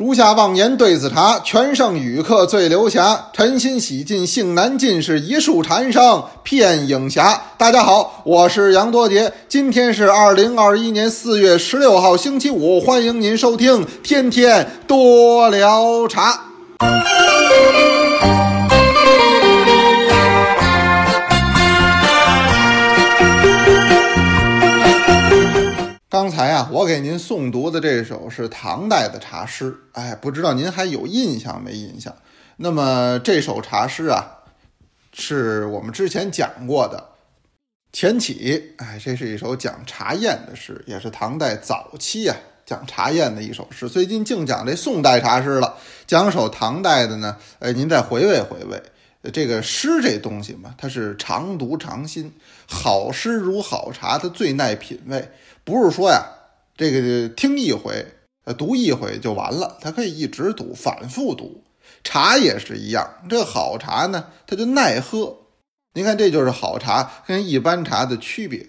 竹下望言对子茶，全胜与客醉流霞。晨心洗尽性难尽，是一树禅声片影霞。大家好，我是杨多杰，今天是二零二一年四月十六号星期五，欢迎您收听天天多聊茶。刚才啊，我给您诵读的这首是唐代的茶诗，哎，不知道您还有印象没印象？那么这首茶诗啊，是我们之前讲过的《钱起》，哎，这是一首讲茶宴的诗，也是唐代早期啊讲茶宴的一首诗。最近净讲这宋代茶诗了，讲首唐代的呢，哎，您再回味回味。这个诗这东西嘛，它是常读常新，好诗如好茶，它最耐品味。不是说呀，这个听一回，呃，读一回就完了，它可以一直读，反复读。茶也是一样，这好茶呢，它就耐喝。您看，这就是好茶跟一般茶的区别。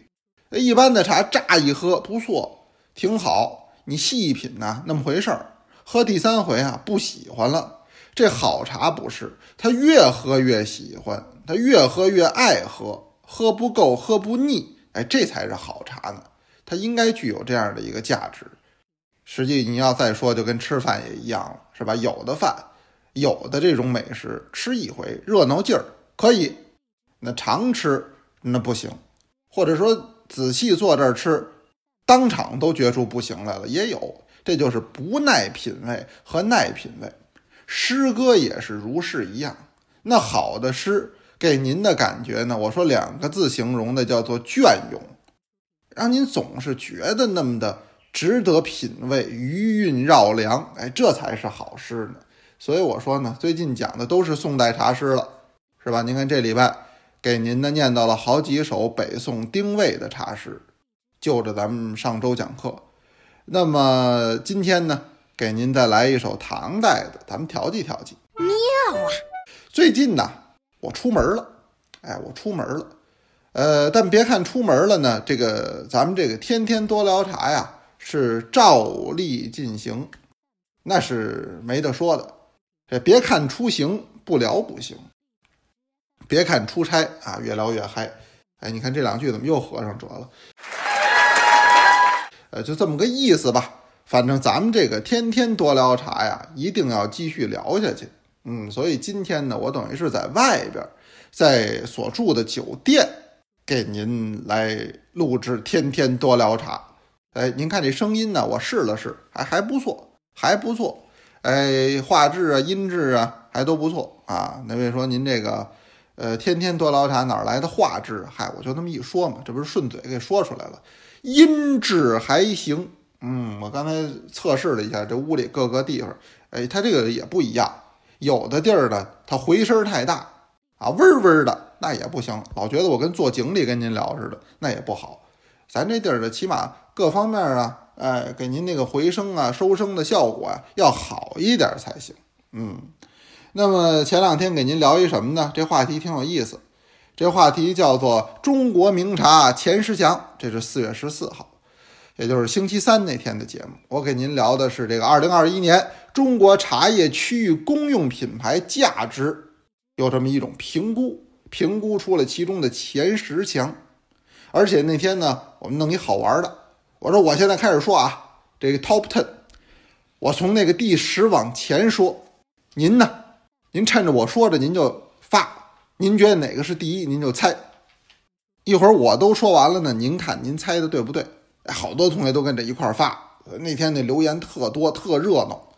一般的茶乍一喝不错，挺好，你细一品呢，那么回事儿。喝第三回啊，不喜欢了。这好茶不是，他越喝越喜欢，他越喝越爱喝，喝不够，喝不腻，哎，这才是好茶呢。它应该具有这样的一个价值。实际你要再说，就跟吃饭也一样了，是吧？有的饭，有的这种美食，吃一回热闹劲儿可以，那常吃那不行。或者说仔细坐这儿吃，当场都觉出不行来了，也有。这就是不耐品味和耐品味。诗歌也是如是一样。那好的诗给您的感觉呢？我说两个字形容的叫做隽永。让您总是觉得那么的值得品味，余韵绕梁，哎，这才是好诗呢。所以我说呢，最近讲的都是宋代茶诗了，是吧？您看这礼拜给您呢念到了好几首北宋丁谓的茶诗，就着咱们上周讲课。那么今天呢，给您再来一首唐代的，咱们调剂调剂。妙啊！最近呢，我出门了，哎，我出门了。呃，但别看出门了呢，这个咱们这个天天多聊茶呀，是照例进行，那是没得说的。这别看出行不聊不行，别看出差啊，越聊越嗨。哎，你看这两句怎么又合上辙了？呃，就这么个意思吧。反正咱们这个天天多聊茶呀，一定要继续聊下去。嗯，所以今天呢，我等于是在外边，在所住的酒店。给您来录制《天天多聊茶》，哎，您看这声音呢，我试了试，还还不错，还不错，哎，画质啊、音质啊，还都不错啊。那位说您这个，呃，《天天多聊茶》哪来的画质？嗨，我就那么一说嘛，这不是顺嘴给说出来了，音质还行。嗯，我刚才测试了一下，这屋里各个地方，哎，它这个也不一样，有的地儿呢，它回声太大啊，嗡嗡的。那也不行，老觉得我跟坐井里跟您聊似的，那也不好。咱这地儿的起码各方面啊，哎，给您那个回声啊、收声的效果啊要好一点才行。嗯，那么前两天给您聊一什么呢？这话题挺有意思，这话题叫做中国名茶钱时强。这是四月十四号，也就是星期三那天的节目。我给您聊的是这个二零二一年中国茶叶区域公用品牌价值有这么一种评估。评估出了其中的前十强，而且那天呢，我们弄一好玩的。我说我现在开始说啊，这个 top ten，我从那个第十往前说。您呢，您趁着我说着，您就发。您觉得哪个是第一，您就猜。一会儿我都说完了呢，您看您猜的对不对？好多同学都跟着一块发。那天那留言特多，特热闹。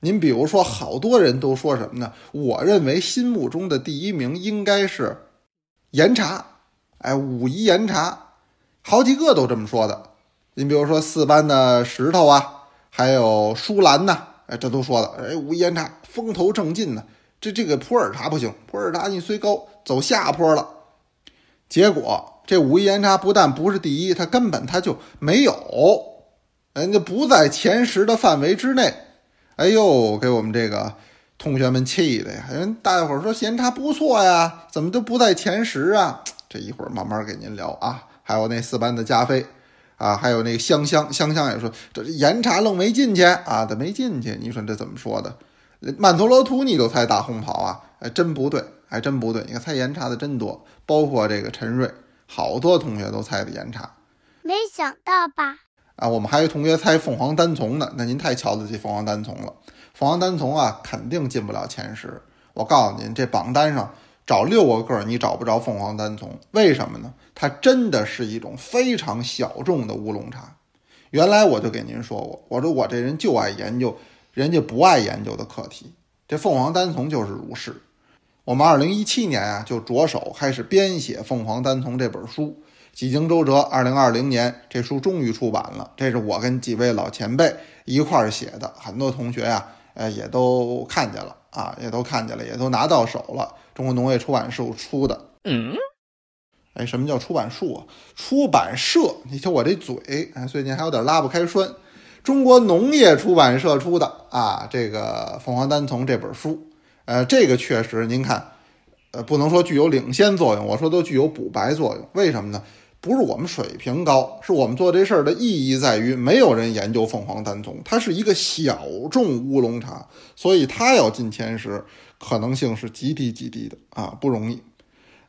您比如说，好多人都说什么呢？我认为心目中的第一名应该是岩茶，哎，武夷岩茶，好几个都这么说的。您比如说四班的石头啊，还有舒兰呐，哎，这都说了，哎，武夷岩茶风头正劲呢。这这个普洱茶不行，普洱茶你虽高，走下坡了。结果这五一严查不但不是第一，它根本它就没有，人家不在前十的范围之内。哎呦，给我们这个同学们气的呀！人大家伙儿说严查不错呀，怎么就不在前十啊？这一会儿慢慢给您聊啊。还有那四班的加菲，啊，还有那个香香香香也说这严查愣没进去啊，他没进去，你说这怎么说的？曼陀罗图你都猜大红袍啊？哎，真不对，还真不对。你看猜严查的真多，包括这个陈瑞，好多同学都猜的盐茶。没想到吧？啊，我们还有同学猜凤凰单丛呢，那您太瞧得起凤凰单丛了。凤凰单丛啊，肯定进不了前十。我告诉您，这榜单上找六个个儿，你找不着凤凰单丛，为什么呢？它真的是一种非常小众的乌龙茶。原来我就给您说过，我说我这人就爱研究人家不爱研究的课题，这凤凰单丛就是如是。我们二零一七年啊，就着手开始编写《凤凰单丛》这本书。几经周折，二零二零年这书终于出版了。这是我跟几位老前辈一块儿写的，很多同学呀，呃，也都看见了啊，也都看见了，也都拿到手了。中国农业出版社出的。嗯，哎，什么叫出版社？出版社？你瞧我这嘴，哎，最近还有点拉不开栓。中国农业出版社出的啊，这个《凤凰单丛》这本书，呃，这个确实，您看，呃，不能说具有领先作用，我说都具有补白作用。为什么呢？不是我们水平高，是我们做这事儿的意义在于没有人研究凤凰单丛，它是一个小众乌龙茶，所以它要进前十可能性是极低极低的啊，不容易。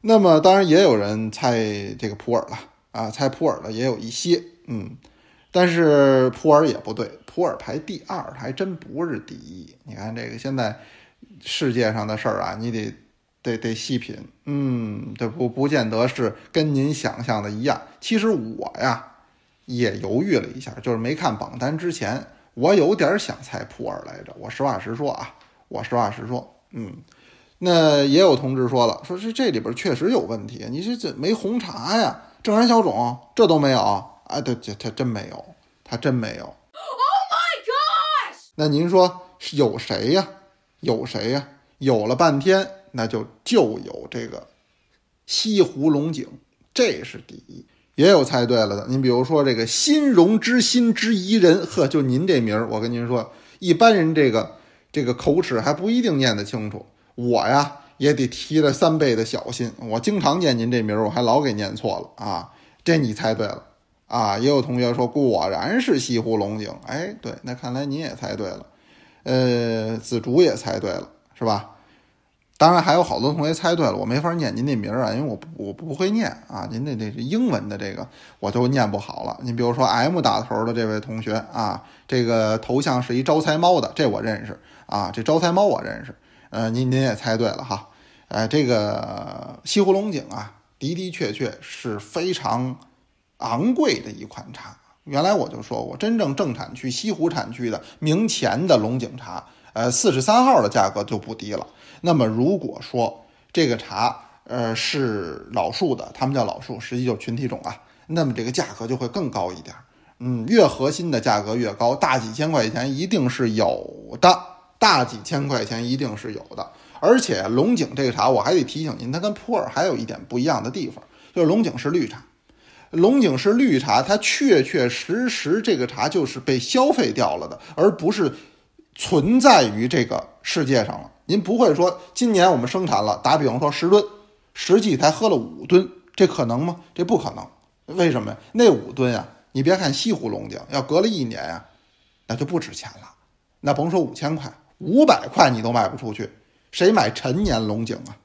那么当然也有人猜这个普洱了啊，猜普洱的也有一些，嗯，但是普洱也不对，普洱排第二，还真不是第一。你看这个现在世界上的事儿啊，你得。得得细品，嗯，这不不见得是跟您想象的一样。其实我呀也犹豫了一下，就是没看榜单之前，我有点想猜普洱来着。我实话实说啊，我实话实说，嗯，那也有同志说了，说是这里边确实有问题，你这这没红茶呀，正山小种这都没有啊？对，这他真没有，他真没有。Oh my gosh！那您说有谁呀？有谁呀？有了半天。那就就有这个西湖龙井，这是第一。也有猜对了的，您比如说这个心荣之心之怡人，呵，就您这名儿，我跟您说，一般人这个这个口齿还不一定念得清楚。我呀也得提了三倍的小心，我经常念您这名儿，我还老给念错了啊。这你猜对了啊。也有同学说果然是西湖龙井，哎，对，那看来您也猜对了。呃，紫竹也猜对了，是吧？当然还有好多同学猜对了，我没法念您那名儿啊，因为我我不会念啊，您那这是英文的这个我就念不好了。您比如说 M 打头的这位同学啊，这个头像是一招财猫的，这我认识啊，这招财猫我认识。呃，您您也猜对了哈，呃，这个西湖龙井啊，的的确确是非常昂贵的一款茶。原来我就说过，真正正产区西湖产区的明前的龙井茶，呃，四十三号的价格就不低了。那么如果说这个茶，呃，是老树的，他们叫老树，实际就群体种啊，那么这个价格就会更高一点。嗯，越核心的价格越高，大几千块钱一定是有的，大几千块钱一定是有的。而且龙井这个茶，我还得提醒您，它跟普洱还有一点不一样的地方，就是龙井是绿茶，龙井是绿茶，它确确实实这个茶就是被消费掉了的，而不是存在于这个世界上了。您不会说今年我们生产了，打比方说十吨，实际才喝了五吨，这可能吗？这不可能。为什么呀？那五吨啊，你别看西湖龙井，要隔了一年啊，那就不值钱了。那甭说五千块，五百块你都卖不出去，谁买陈年龙井啊？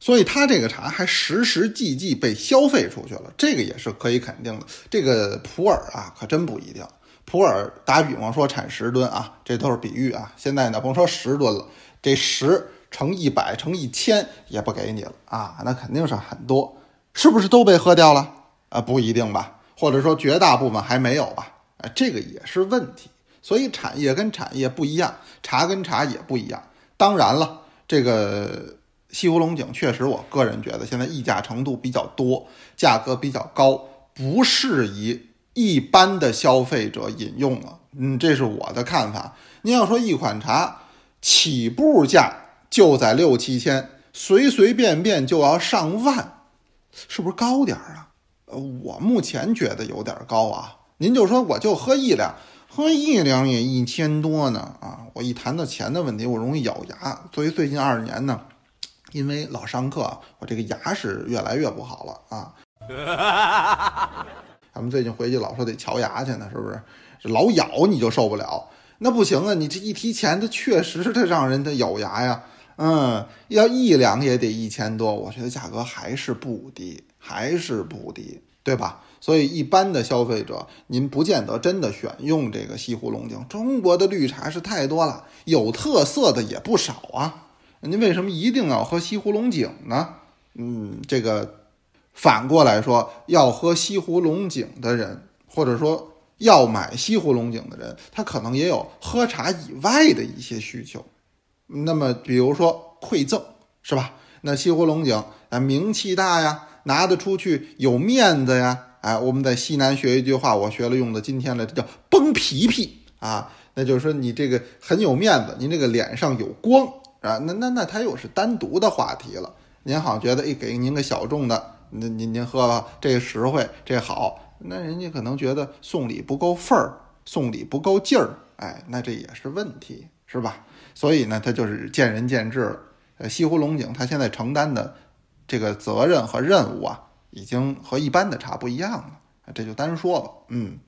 所以它这个茶还实实际际被消费出去了，这个也是可以肯定的。这个普洱啊，可真不一定。普洱打比方说产十吨啊，这都是比喻啊。现在呢，甭说十吨了。这十乘一百乘一千也不给你了啊，那肯定是很多，是不是都被喝掉了啊？不一定吧，或者说绝大部分还没有吧？啊，这个也是问题。所以产业跟产业不一样，茶跟茶也不一样。当然了，这个西湖龙井确实，我个人觉得现在溢价程度比较多，价格比较高，不适宜一般的消费者饮用了。嗯，这是我的看法。您要说一款茶。起步价就在六七千，随随便便就要上万，是不是高点儿啊？呃，我目前觉得有点高啊。您就说我就喝一两，喝一两也一千多呢啊！我一谈到钱的问题，我容易咬牙。所以最近二十年呢，因为老上课，我这个牙是越来越不好了啊。咱们最近回去老说得瞧牙去呢，是不是？老咬你就受不了，那不行啊！你这一提钱，它确实它让人它咬牙呀。嗯，要一两也得一千多，我觉得价格还是不低，还是不低，对吧？所以一般的消费者，您不见得真的选用这个西湖龙井。中国的绿茶是太多了，有特色的也不少啊。您为什么一定要喝西湖龙井呢？嗯，这个反过来说，要喝西湖龙井的人，或者说要买西湖龙井的人，他可能也有喝茶以外的一些需求。那么，比如说馈赠，是吧？那西湖龙井啊，名气大呀，拿得出去有面子呀。哎，我们在西南学一句话，我学了用的，今天了，这叫崩皮皮啊。那就是说你这个很有面子，您这个脸上有光啊。那那那它又是单独的话题了。您好像觉得，哎，给您个小众的，那您您喝吧，这实惠，这好。那人家可能觉得送礼不够份儿，送礼不够劲儿，哎，那这也是问题，是吧？所以呢，它就是见仁见智了。呃，西湖龙井它现在承担的这个责任和任务啊，已经和一般的茶不一样了。这就单说了，嗯。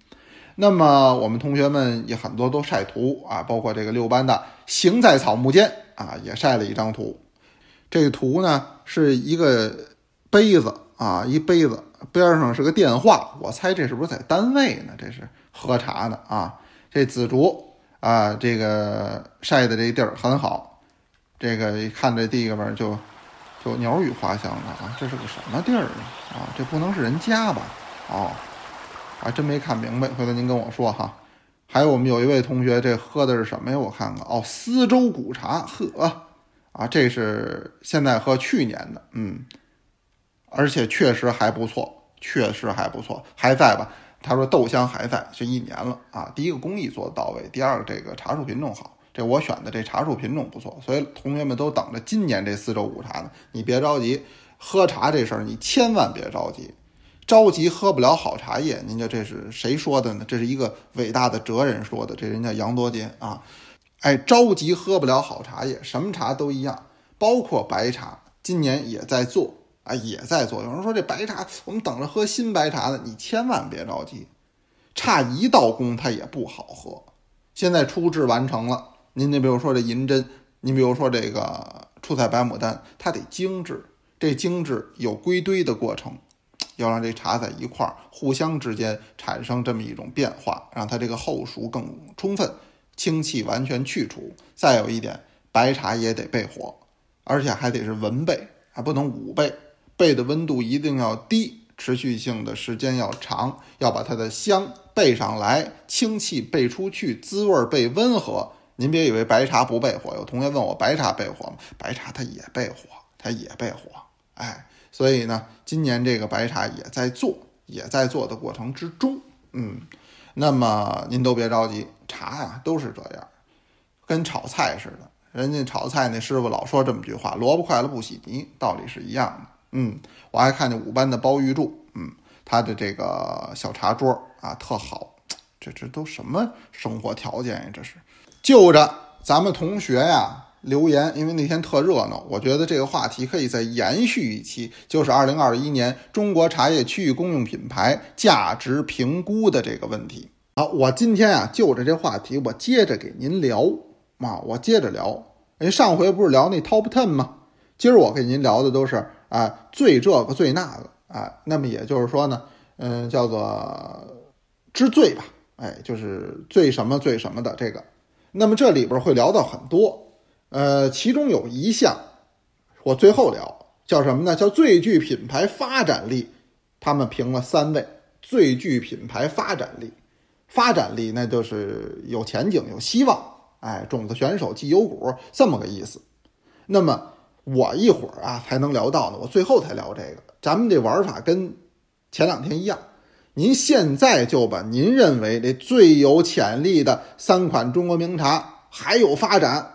那么我们同学们也很多都晒图啊，包括这个六班的行在草木间啊，也晒了一张图。这个图呢是一个杯子啊，一杯子边上是个电话，我猜这是不是在单位呢？这是喝茶呢啊，这紫竹。啊，这个晒的这地儿很好，这个一看这地方就就鸟语花香的啊，这是个什么地儿啊？啊，这不能是人家吧？哦，还真没看明白，回头您跟我说哈。还有我们有一位同学，这喝的是什么呀？我看看哦，丝州古茶，呵，啊，这是现在和去年的，嗯，而且确实还不错，确实还不错，还在吧？他说豆香还在，这一年了啊。第一个工艺做的到位，第二个这个茶树品种好，这我选的这茶树品种不错，所以同学们都等着今年这四周古茶呢。你别着急，喝茶这事儿你千万别着急，着急喝不了好茶叶。您这这是谁说的呢？这是一个伟大的哲人说的，这人叫杨多杰啊。哎，着急喝不了好茶叶，什么茶都一样，包括白茶，今年也在做。啊，也在做。有人说这白茶，我们等着喝新白茶呢。你千万别着急，差一道工它也不好喝。现在初制完成了，您就比如说这银针，您比如说这个出彩白牡丹，它得精致。这精致有归堆的过程，要让这茶在一块儿互相之间产生这么一种变化，让它这个后熟更充分，清气完全去除。再有一点，白茶也得焙火，而且还得是文焙，还不能武焙。焙的温度一定要低，持续性的时间要长，要把它的香焙上来，清气焙出去，滋味儿焙温和。您别以为白茶不焙火，有同学问我白茶焙火吗？白茶它也焙火，它也焙火。哎，所以呢，今年这个白茶也在做，也在做的过程之中。嗯，那么您都别着急，茶呀都是这样，跟炒菜似的。人家炒菜那师傅老说这么句话：萝卜快了不洗泥，道理是一样的。嗯，我还看见五班的包玉柱，嗯，他的这个小茶桌啊特好，这这都什么生活条件呀？这是就着咱们同学呀留言，因为那天特热闹，我觉得这个话题可以再延续一期，就是二零二一年中国茶叶区域公用品牌价值评估的这个问题。好，我今天啊就着这话题，我接着给您聊啊，我接着聊。哎，上回不是聊那 Top Ten 吗？今儿我给您聊的都是。啊，最这个最那个啊，那么也就是说呢，嗯，叫做之最吧，哎，就是最什么最什么的这个。那么这里边会聊到很多，呃，其中有一项我最后聊，叫什么呢？叫最具品牌发展力。他们评了三位最具品牌发展力，发展力那就是有前景、有希望，哎，种子选手绩优股这么个意思。那么。我一会儿啊才能聊到呢，我最后才聊这个。咱们这玩法跟前两天一样，您现在就把您认为这最有潜力的三款中国名茶还有发展，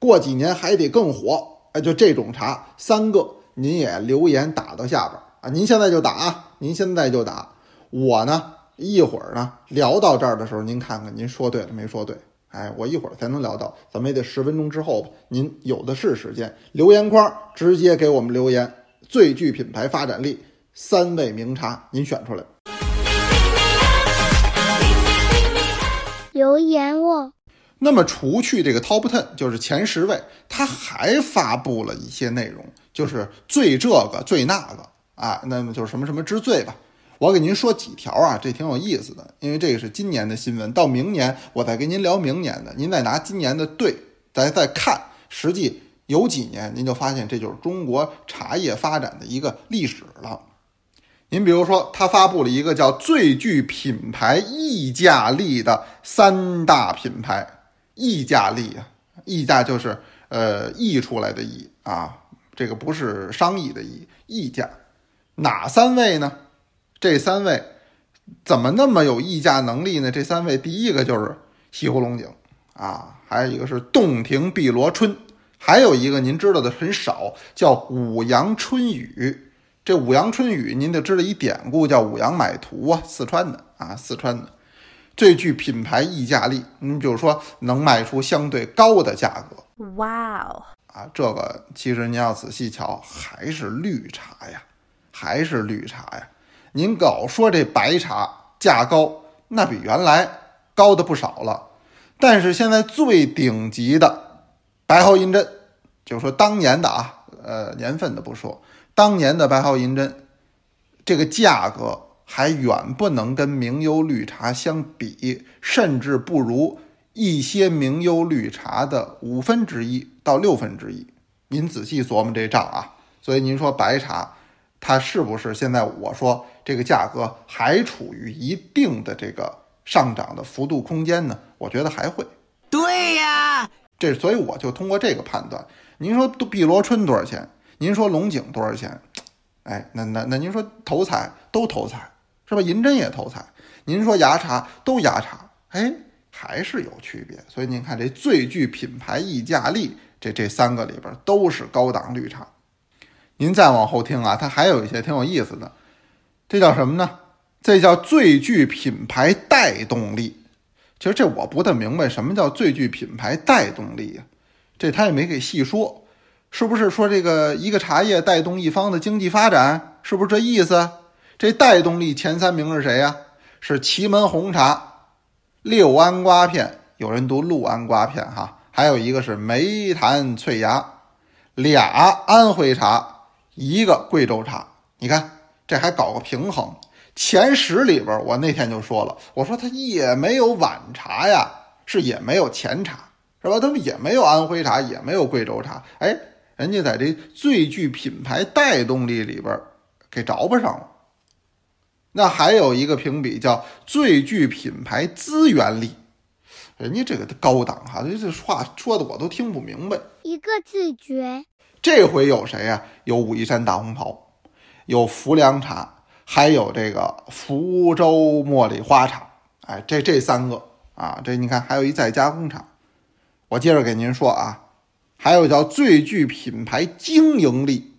过几年还得更火，哎，就这种茶三个，您也留言打到下边啊。您现在就打啊，您现在就打。我呢一会儿呢聊到这儿的时候，您看看您说对了没说对。哎，我一会儿才能聊到，咱们也得十分钟之后吧。您有的是时间，留言框直接给我们留言，最具品牌发展力三位名茶，您选出来。留言哦。那么除去这个 top ten，就是前十位，他还发布了一些内容，就是最这个最那个啊，那么就是什么什么之最吧。我给您说几条啊，这挺有意思的，因为这个是今年的新闻，到明年我再跟您聊明年的，您再拿今年的对，咱再看，实际有几年，您就发现这就是中国茶叶发展的一个历史了。您比如说，他发布了一个叫最具品牌溢价力的三大品牌。溢价力啊，溢价就是呃溢出来的溢啊，这个不是商议的议，溢价哪三位呢？这三位怎么那么有溢价能力呢？这三位第一个就是西湖龙井啊，还有一个是洞庭碧螺春，还有一个您知道的很少，叫五阳春雨。这五阳春雨您得知道一典故，叫五阳买图啊，四川的啊，四川的。最具品牌溢价力，你比如说能卖出相对高的价格。哇哦！啊，这个其实您要仔细瞧，还是绿茶呀，还是绿茶呀。您老说这白茶价高，那比原来高的不少了。但是现在最顶级的白毫银针，就说当年的啊，呃，年份的不说，当年的白毫银针，这个价格。还远不能跟名优绿茶相比，甚至不如一些名优绿茶的五分之一到六分之一。您仔细琢磨这账啊，所以您说白茶，它是不是现在我说这个价格还处于一定的这个上涨的幅度空间呢？我觉得还会。对呀，这所以我就通过这个判断。您说碧螺春多少钱？您说龙井多少钱？哎，那那那您说头彩都头彩。是吧？银针也投彩，您说芽茶都芽茶，哎，还是有区别。所以您看这最具品牌溢价力，这这三个里边都是高档绿茶。您再往后听啊，它还有一些挺有意思的，这叫什么呢？这叫最具品牌带动力。其实这我不太明白，什么叫最具品牌带动力呀？这他也没给细说，是不是说这个一个茶叶带动一方的经济发展？是不是这意思？这带动力前三名是谁呀？是祁门红茶、六安瓜片，有人读六安瓜片哈。还有一个是梅潭翠芽，俩安徽茶，一个贵州茶。你看这还搞个平衡。前十里边，我那天就说了，我说它也没有晚茶呀，是也没有前茶，是吧？他们也没有安徽茶，也没有贵州茶。哎，人家在这最具品牌带动力里边给着不上了。那还有一个评比叫最具品牌资源力，人家这个高档哈，这这话说的我都听不明白。一个字绝。这回有谁呀？有武夷山大红袍，有浮梁茶，还有这个福州茉莉花茶。哎，这这三个啊，这你看还有一再加工厂。我接着给您说啊，还有叫最具品牌经营力，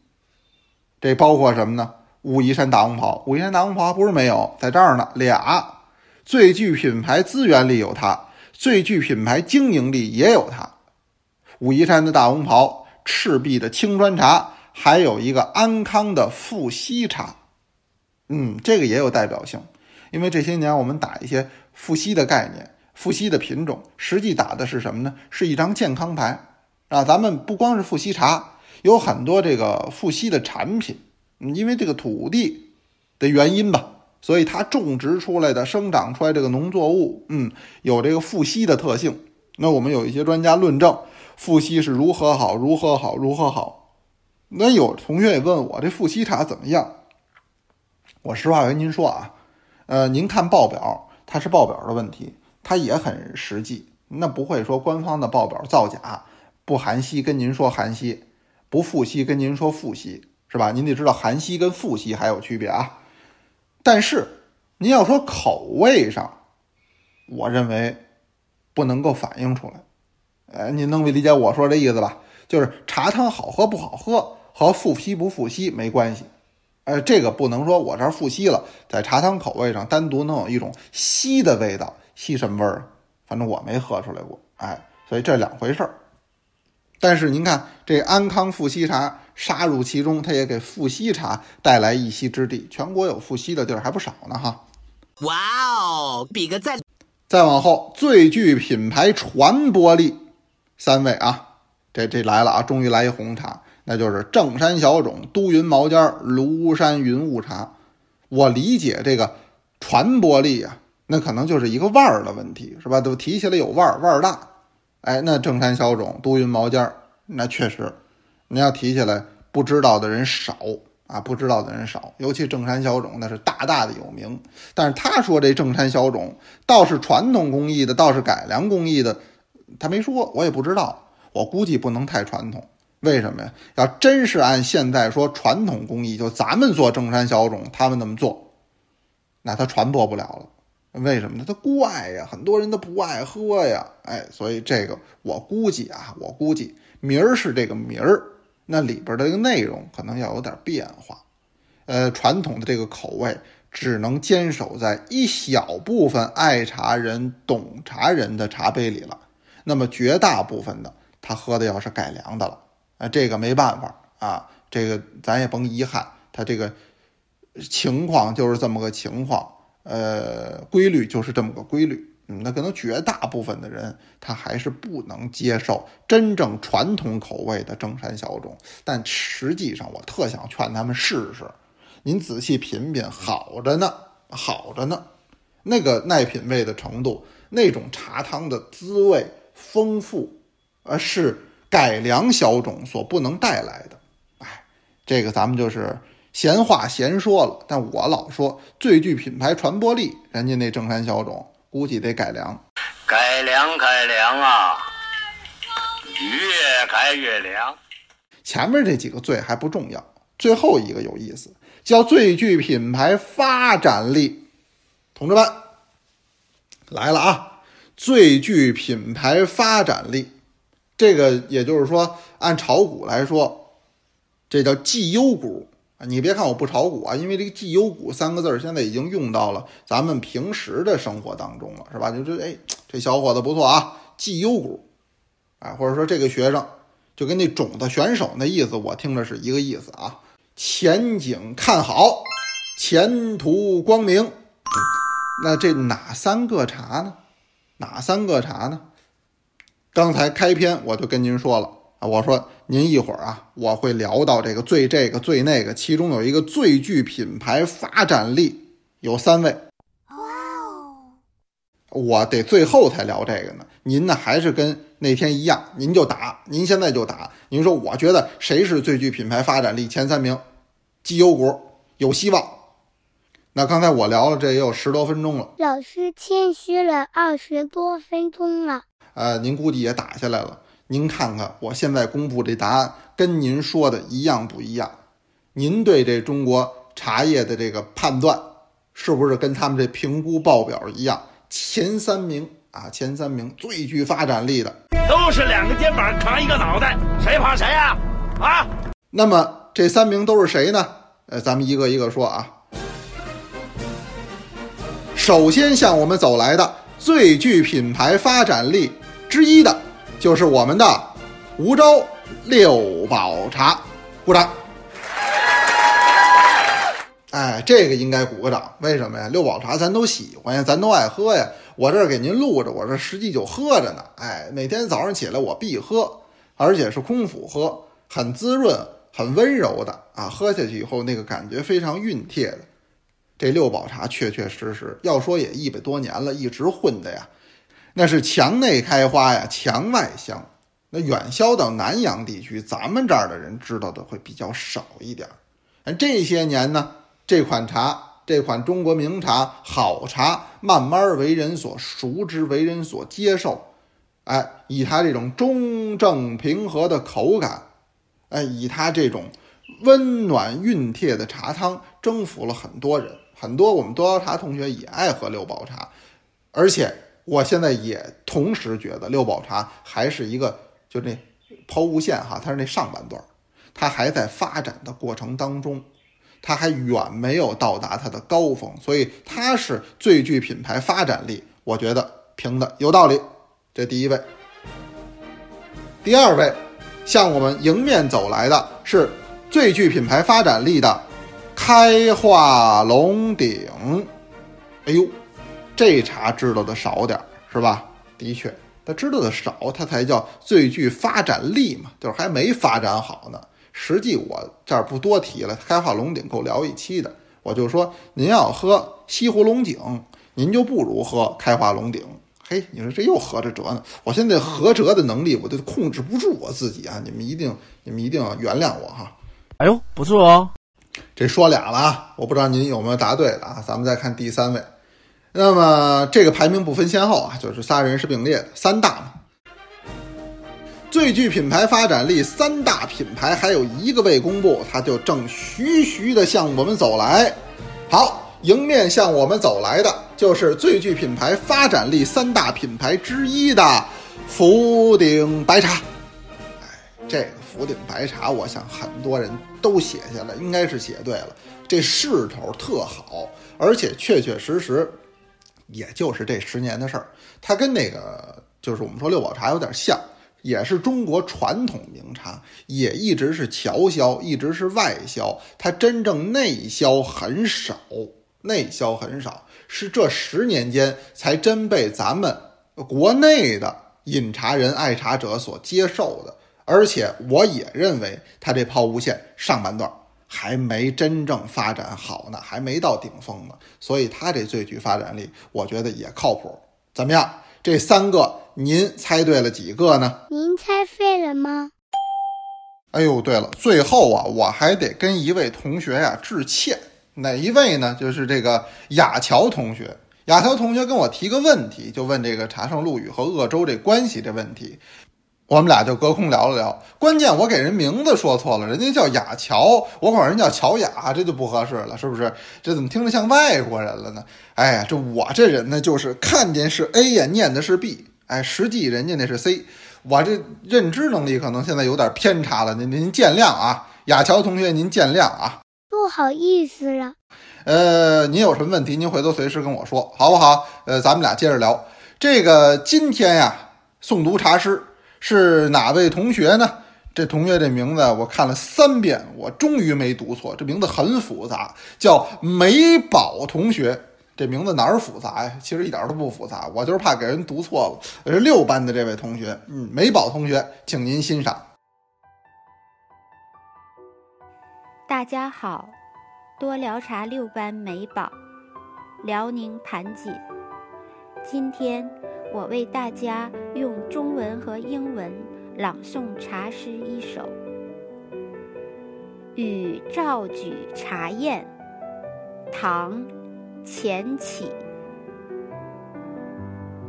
这包括什么呢？武夷山大红袍，武夷山大红袍不是没有，在这儿呢。俩最具品牌资源力有它，最具品牌经营力也有它。武夷山的大红袍，赤壁的青砖茶，还有一个安康的富硒茶。嗯，这个也有代表性，因为这些年我们打一些富硒的概念，富硒的品种，实际打的是什么呢？是一张健康牌啊。咱们不光是富硒茶，有很多这个富硒的产品。因为这个土地的原因吧，所以它种植出来的、生长出来这个农作物，嗯，有这个富硒的特性。那我们有一些专家论证富硒是如何好、如何好、如何好。那有同学也问我这富硒茶怎么样？我实话跟您说啊，呃，您看报表，它是报表的问题，它也很实际，那不会说官方的报表造假，不含硒跟您说含硒，不富硒跟您说富硒。是吧？您得知道含硒跟富硒还有区别啊。但是您要说口味上，我认为不能够反映出来。呃，您能理解我说这意思吧？就是茶汤好喝不好喝和富硒不富硒没关系。呃，这个不能说我这儿富硒了，在茶汤口味上单独能有一种硒的味道，硒什么味儿？反正我没喝出来过。哎，所以这两回事儿。但是您看这安康富硒茶。杀入其中，他也给富硒茶带来一席之地。全国有富硒的地儿还不少呢，哈。哇哦，比个赞！再往后，最具品牌传播力，三位啊，这这来了啊，终于来一红茶，那就是正山小种、都匀毛尖、庐山云雾茶。我理解这个传播力啊，那可能就是一个腕儿的问题，是吧？都提起来有腕儿，腕儿大。哎，那正山小种、都匀毛尖儿，那确实，你要提起来，不知道的人少啊，不知道的人少。尤其正山小种，那是大大的有名。但是他说这正山小种倒是传统工艺的，倒是改良工艺的，他没说，我也不知道。我估计不能太传统。为什么呀？要真是按现在说传统工艺，就咱们做正山小种，他们那么做，那它传播不了了。为什么呢？它怪呀，很多人都不爱喝呀。哎，所以这个我估计啊，我估计名儿是这个名儿，那里边的这个内容可能要有点变化。呃，传统的这个口味只能坚守在一小部分爱茶人、懂茶人的茶杯里了。那么绝大部分的，他喝的要是改良的了。啊，这个没办法啊，这个咱也甭遗憾，他这个情况就是这么个情况，呃，规律就是这么个规律。嗯，那可能绝大部分的人他还是不能接受真正传统口味的正山小种，但实际上我特想劝他们试试，您仔细品品，好着呢，好着呢，那个耐品味的程度，那种茶汤的滋味丰富，而是。改良小种所不能带来的，哎，这个咱们就是闲话闲说了。但我老说最具品牌传播力，人家那正山小种估计得改良，改良改良啊，越改越凉。前面这几个最还不重要，最后一个有意思，叫最具品牌发展力。同志们来了啊，最具品牌发展力。这个也就是说，按炒股来说，这叫绩优股啊。你别看我不炒股啊，因为这个绩优股三个字儿现在已经用到了咱们平时的生活当中了，是吧？就这，哎，这小伙子不错啊，绩优股，啊，或者说这个学生就跟那种子选手那意思，我听着是一个意思啊。前景看好，前途光明。那这哪三个茶呢？哪三个茶呢？刚才开篇我就跟您说了啊，我说您一会儿啊，我会聊到这个最这个最那个，其中有一个最具品牌发展力，有三位。哇哦！我得最后才聊这个呢。您呢还是跟那天一样，您就打，您现在就打。您说我觉得谁是最具品牌发展力前三名？绩优股有希望。那刚才我聊了这也有十多分钟了，老师谦虚了二十多分钟了。呃，您估计也打下来了。您看看我现在公布这答案，跟您说的一样不一样？您对这中国茶叶的这个判断，是不是跟他们这评估报表一样？前三名啊，前三名最具发展力的，都是两个肩膀扛一个脑袋，谁怕谁呀？啊？那么这三名都是谁呢？呃，咱们一个一个说啊。首先向我们走来的最具品牌发展力。之一的，就是我们的梧州六宝茶，鼓掌。哎，这个应该鼓个掌，为什么呀？六宝茶咱都喜欢呀，咱都爱喝呀。我这儿给您录着，我这实际就喝着呢。哎，每天早上起来我必喝，而且是空腹喝，很滋润，很温柔的啊。喝下去以后，那个感觉非常熨帖的。这六宝茶确确实实，要说也一百多年了，一直混的呀。那是墙内开花呀，墙外香。那远销到南阳地区，咱们这儿的人知道的会比较少一点儿。这些年呢，这款茶，这款中国名茶，好茶，慢慢为人所熟知，为人所接受。哎，以它这种中正平和的口感，哎，以它这种温暖熨帖的茶汤，征服了很多人。很多我们多摇茶同学也爱喝六宝茶，而且。我现在也同时觉得六宝茶还是一个，就那抛物线哈，它是那上半段，它还在发展的过程当中，它还远没有到达它的高峰，所以它是最具品牌发展力。我觉得评的有道理。这第一位，第二位，向我们迎面走来的是最具品牌发展力的开化龙鼎。哎呦！这茶知道的少点儿，是吧？的确，他知道的少，他才叫最具发展力嘛，就是还没发展好呢。实际我这儿不多提了，开化龙井够聊一期的。我就说，您要喝西湖龙井，您就不如喝开化龙井。嘿，你说这又合着辙呢？我现在合辙的能力，我都控制不住我自己啊！你们一定，你们一定要原谅我哈。哎呦，不错哦。这说俩了啊，我不知道您有没有答对的啊？咱们再看第三位。那么这个排名不分先后啊，就是仨人是并列的，三大嘛。最具品牌发展力三大品牌还有一个未公布，它就正徐徐的向我们走来。好，迎面向我们走来的就是最具品牌发展力三大品牌之一的福鼎白茶。哎，这个福鼎白茶，我想很多人都写下来，应该是写对了。这势头特好，而且确确实实，也就是这十年的事儿。它跟那个就是我们说六堡茶有点像。也是中国传统名茶，也一直是侨销，一直是外销，它真正内销很少，内销很少，是这十年间才真被咱们国内的饮茶人、爱茶者所接受的。而且我也认为，它这抛物线上半段还没真正发展好呢，还没到顶峰呢，所以它这最具发展力，我觉得也靠谱。怎么样？这三个？您猜对了几个呢？您猜对了吗？哎呦，对了，最后啊，我还得跟一位同学呀致歉。哪一位呢？就是这个雅乔同学。雅乔同学跟我提个问题，就问这个茶圣陆羽和鄂州这关系这问题。我们俩就隔空聊了聊，关键我给人名字说错了，人家叫雅乔，我管人叫乔雅，这就不合适了，是不是？这怎么听着像外国人了呢？哎呀，这我这人呢，就是看见是 A 呀，念的是 B，哎，实际人家那是 C，我这认知能力可能现在有点偏差了，您您见谅啊，雅乔同学您见谅啊，不好意思了。呃，您有什么问题，您回头随时跟我说，好不好？呃，咱们俩接着聊这个今天呀，诵读茶诗。是哪位同学呢？这同学这名字我看了三遍，我终于没读错。这名字很复杂，叫美宝同学。这名字哪儿复杂呀？其实一点都不复杂，我就是怕给人读错了。是六班的这位同学，嗯，美宝同学，请您欣赏。大家好，多聊茶六班美宝，辽宁盘锦，今天。我为大家用中文和英文朗诵茶诗一首，《与赵举茶宴》，唐·钱起。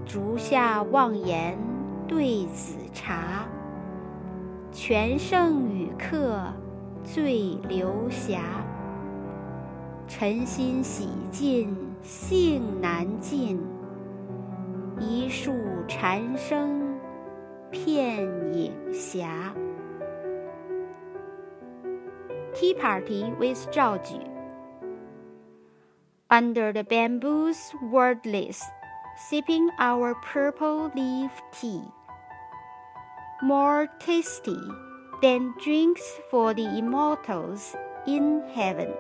竹下望言对子茶，全胜与客醉流霞。晨心洗尽兴难尽。一树蝉声片影斜。Tea party with 赵举。Under the bamboos wordless, sipping our purple leaf tea. More tasty than drinks for the immortals in heaven.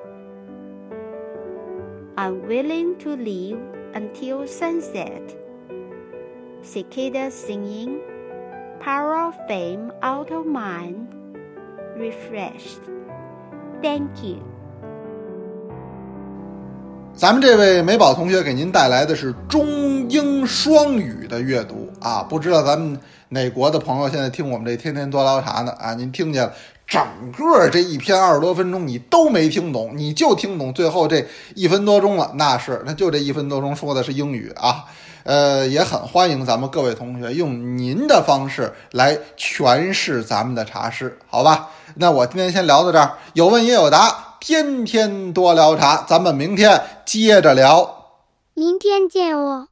Unwilling to leave until sunset cicada singing, power of fame out of mind, refreshed. Thank you. 咱们这位美宝同学给您带来的是中英双语的阅读啊，不知道咱们哪国的朋友现在听我们这天天多聊茶呢？啊，您听见了，整个这一篇二十多分钟你都没听懂，你就听懂最后这一分多钟了，那是，那就这一分多钟说的是英语啊。呃，也很欢迎咱们各位同学用您的方式来诠释咱们的茶诗，好吧？那我今天先聊到这儿，有问也有答，天天多聊茶，咱们明天接着聊，明天见哦。